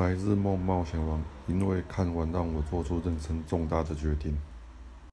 白日梦冒险王。因为看完让我做出人生重大的决定。